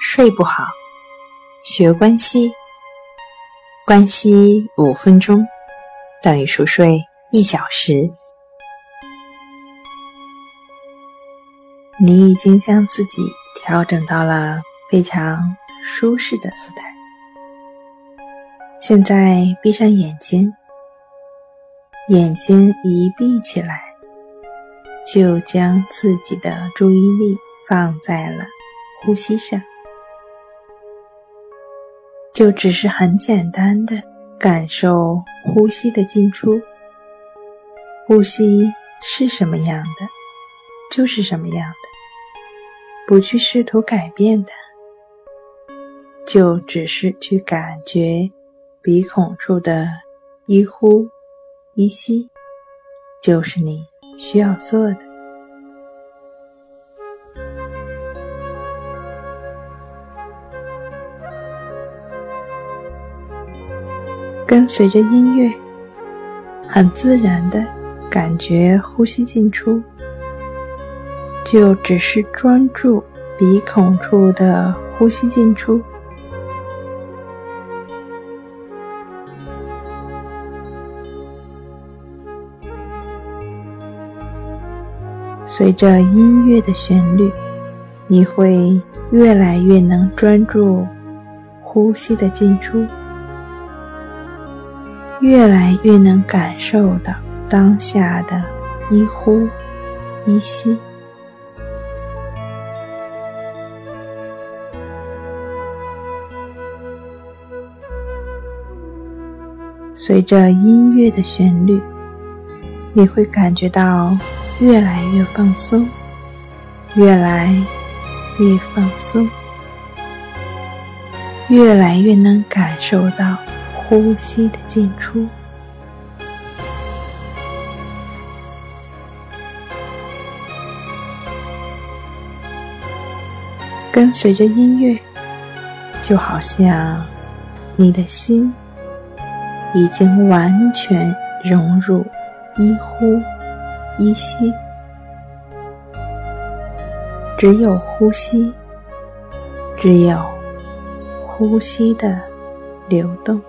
睡不好，学关息。关息五分钟等于熟睡一小时。你已经将自己调整到了非常舒适的姿态。现在闭上眼睛，眼睛一闭起来，就将自己的注意力放在了呼吸上，就只是很简单的感受呼吸的进出。呼吸是什么样的，就是什么样的，不去试图改变它，就只是去感觉。鼻孔处的一呼一吸，就是你需要做的。跟随着音乐，很自然的感觉呼吸进出，就只是专注鼻孔处的呼吸进出。随着音乐的旋律，你会越来越能专注呼吸的进出，越来越能感受到当下的一呼一吸。随着音乐的旋律，你会感觉到。越来越放松，越来越放松，越来越能感受到呼吸的进出。跟随着音乐，就好像你的心已经完全融入一呼。依稀，只有呼吸，只有呼吸的流动。